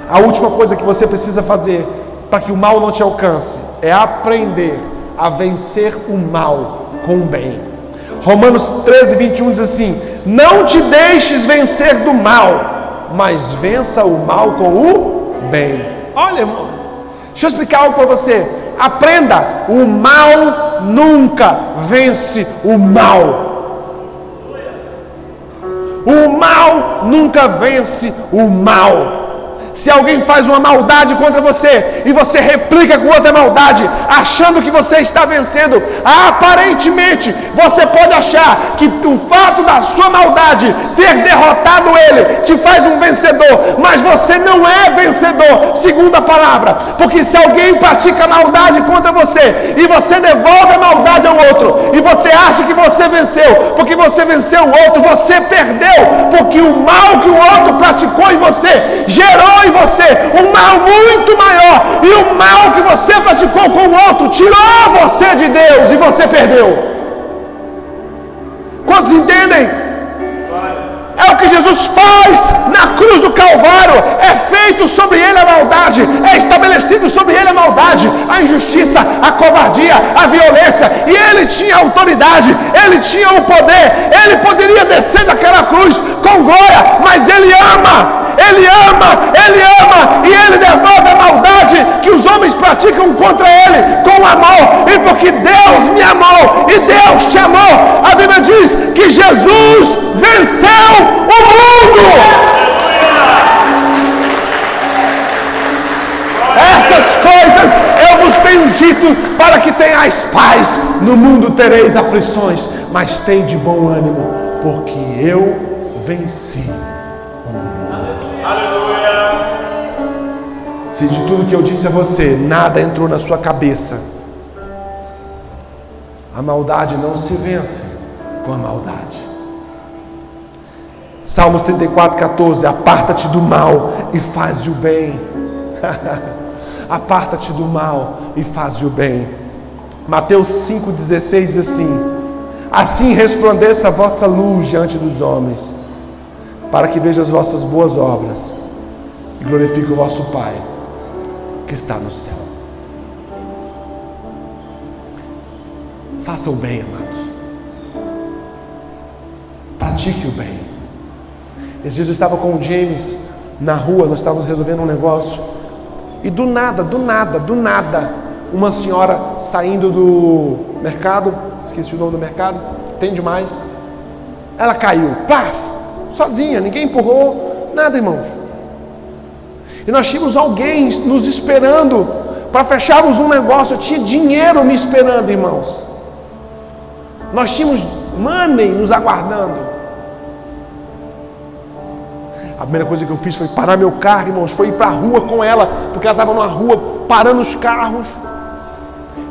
A última coisa que você precisa fazer para que o mal não te alcance é aprender a vencer o mal com o bem. Romanos 13, 21 diz assim: Não te deixes vencer do mal, mas vença o mal com o bem. Olha, irmão, deixa eu explicar algo para você. Aprenda: o mal nunca vence o mal. O mal nunca vence o mal. Se alguém faz uma maldade contra você e você replica com outra maldade, achando que você está vencendo, aparentemente você pode achar que o fato da sua maldade ter derrotado ele te faz um vencedor, mas você não é vencedor, segundo a palavra, porque se alguém pratica maldade contra você e você devolve a maldade ao outro e você acha que você venceu, porque você venceu o outro, você perdeu, porque o mal que o outro praticou em você gerou em você um mal muito maior, e o mal que você praticou com o outro tirou você de Deus e você perdeu. Quantos entendem? É o que Jesus faz na cruz do Calvário. É feito sobre ele a maldade, é estabelecido sobre ele a maldade, a injustiça, a covardia, a violência. E ele tinha autoridade, ele tinha o poder, ele poderia descer daquela cruz com glória, mas ele ama ele ama, Ele ama e Ele devolve a maldade que os homens praticam contra Ele com amor. E porque Deus me amou e Deus te amou, a Bíblia diz que Jesus venceu o mundo. Essas coisas eu vos tenho dito para que tenhais paz. No mundo tereis aflições, mas tem de bom ânimo, porque eu venci. Se de tudo que eu disse a você, nada entrou na sua cabeça, a maldade não se vence com a maldade. Salmos 34, 14: Aparta-te do mal e faz o bem. Aparta-te do mal e faz o bem. Mateus 5,16 diz assim: Assim resplandeça a vossa luz diante dos homens, para que vejam as vossas boas obras e glorifique o vosso Pai que está no céu. Faça o bem, amados. Pratique o bem. Esse Jesus estava com James na rua, nós estávamos resolvendo um negócio. E do nada, do nada, do nada, uma senhora saindo do mercado, esqueci o nome do mercado, tem demais. Ela caiu, paf, sozinha, ninguém empurrou, nada, irmãos. E nós tínhamos alguém nos esperando para fecharmos um negócio. Eu tinha dinheiro me esperando, irmãos. Nós tínhamos money nos aguardando. A primeira coisa que eu fiz foi parar meu carro, irmãos, foi ir para a rua com ela, porque ela estava numa rua parando os carros.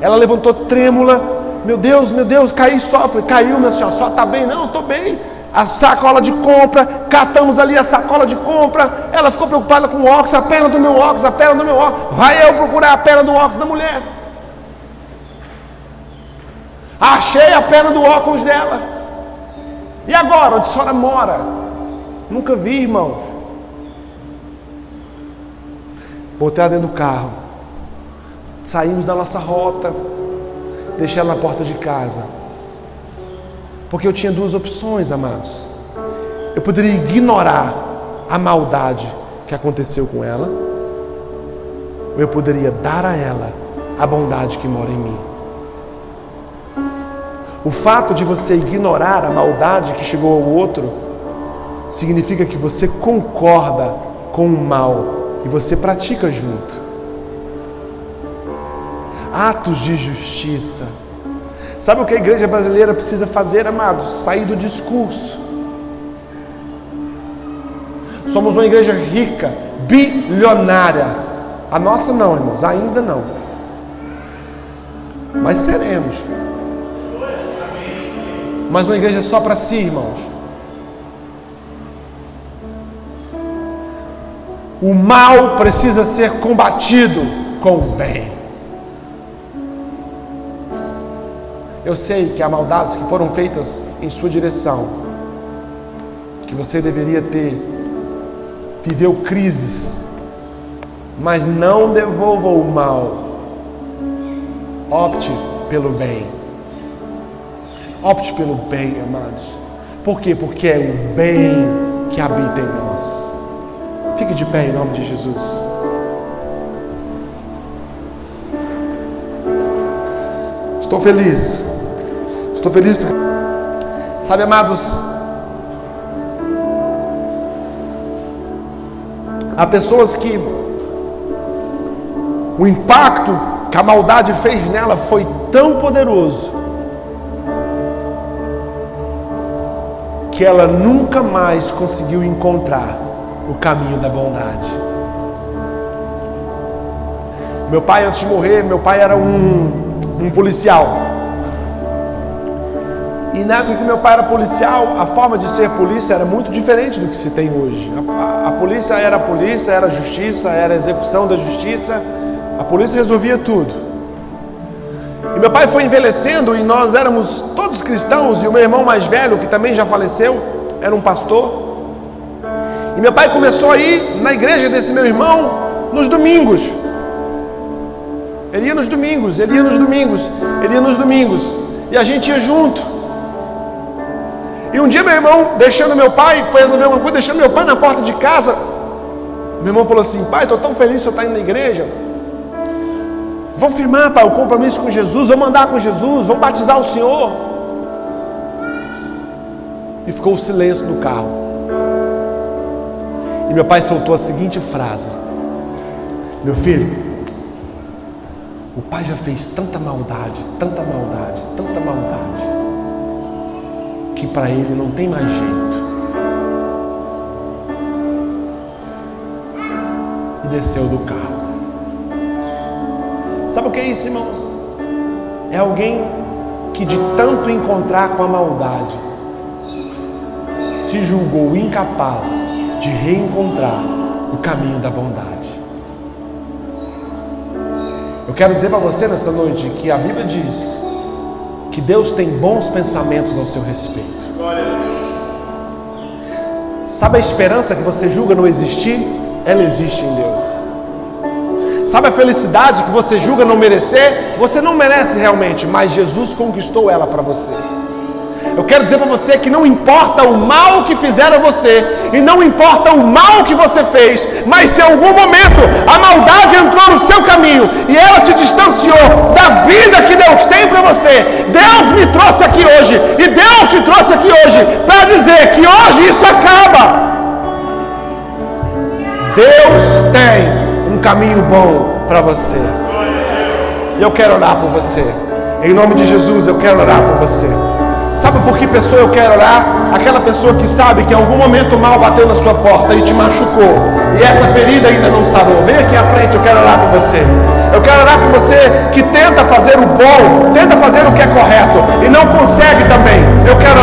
Ela levantou trêmula. Meu Deus, meu Deus, caí só. Falei, caiu, minha senhora, só está bem? Não, estou bem. A sacola de compra, catamos ali a sacola de compra. Ela ficou preocupada com o óculos, a perna do meu óculos, a perna do meu óculos. Vai eu procurar a perna do óculos da mulher. Achei a perna do óculos dela. E agora, onde a senhora mora? Nunca vi, irmãos. Botei ela dentro do carro. Saímos da nossa rota. Deixei ela na porta de casa. Porque eu tinha duas opções, amados. Eu poderia ignorar a maldade que aconteceu com ela, ou eu poderia dar a ela a bondade que mora em mim. O fato de você ignorar a maldade que chegou ao outro significa que você concorda com o mal e você pratica junto. Atos de justiça. Sabe o que a igreja brasileira precisa fazer, amados? Sair do discurso. Somos uma igreja rica, bilionária. A nossa não, irmãos, ainda não. Mas seremos. Mas uma igreja só para si, irmãos. O mal precisa ser combatido com o bem. Eu sei que há maldades que foram feitas em sua direção, que você deveria ter, viveu crises, mas não devolva o mal. Opte pelo bem. Opte pelo bem, amados. Por quê? Porque é o bem que habita em nós. Fique de pé em nome de Jesus. Estou feliz. Estou feliz porque, sabe, amados, há pessoas que o impacto que a maldade fez nela foi tão poderoso que ela nunca mais conseguiu encontrar o caminho da bondade. Meu pai, antes de morrer, meu pai era um, um policial. E na época que meu pai era policial, a forma de ser polícia era muito diferente do que se tem hoje. A, a, a polícia era a polícia, era a justiça, era a execução da justiça. A polícia resolvia tudo. E meu pai foi envelhecendo e nós éramos todos cristãos e o meu irmão mais velho, que também já faleceu, era um pastor. E meu pai começou a ir na igreja desse meu irmão nos domingos. Ele ia nos domingos, ele ia nos domingos, ele ia nos domingos. E a gente ia junto. E um dia meu irmão, deixando meu pai, foi resolver uma coisa, deixando meu pai na porta de casa. Meu irmão falou assim: Pai, estou tão feliz que o senhor está indo na igreja. Vou firmar, pai, o compromisso com Jesus, vou mandar com Jesus, vou batizar o Senhor. E ficou o silêncio no carro. E meu pai soltou a seguinte frase: Meu filho, o pai já fez tanta maldade, tanta maldade, tanta maldade, que para ele não tem mais jeito. E desceu do carro. Sabe o que é isso, irmãos? É alguém que de tanto encontrar com a maldade se julgou incapaz de reencontrar o caminho da bondade. Eu quero dizer para você nessa noite que a Bíblia diz que Deus tem bons pensamentos ao seu respeito. Sabe a esperança que você julga não existir? Ela existe em Deus. Sabe a felicidade que você julga não merecer? Você não merece realmente, mas Jesus conquistou ela para você. Eu quero dizer para você que não importa o mal que fizeram a você, E não importa o mal que você fez, mas se em algum momento a maldade entrou no seu caminho e ela te distanciou da vida que Deus tem para você, Deus me trouxe aqui hoje e Deus te trouxe aqui hoje para dizer que hoje isso acaba. Deus tem um caminho bom para você. E eu quero orar por você. Em nome de Jesus, eu quero orar por você. Sabe por que pessoa eu quero orar? Aquela pessoa que sabe que em algum momento o mal bateu na sua porta e te machucou. E essa ferida ainda não sarou. Vem aqui à frente, eu quero orar por você. Eu quero orar por você que tenta fazer o bom, tenta fazer o que é correto e não consegue também. Eu quero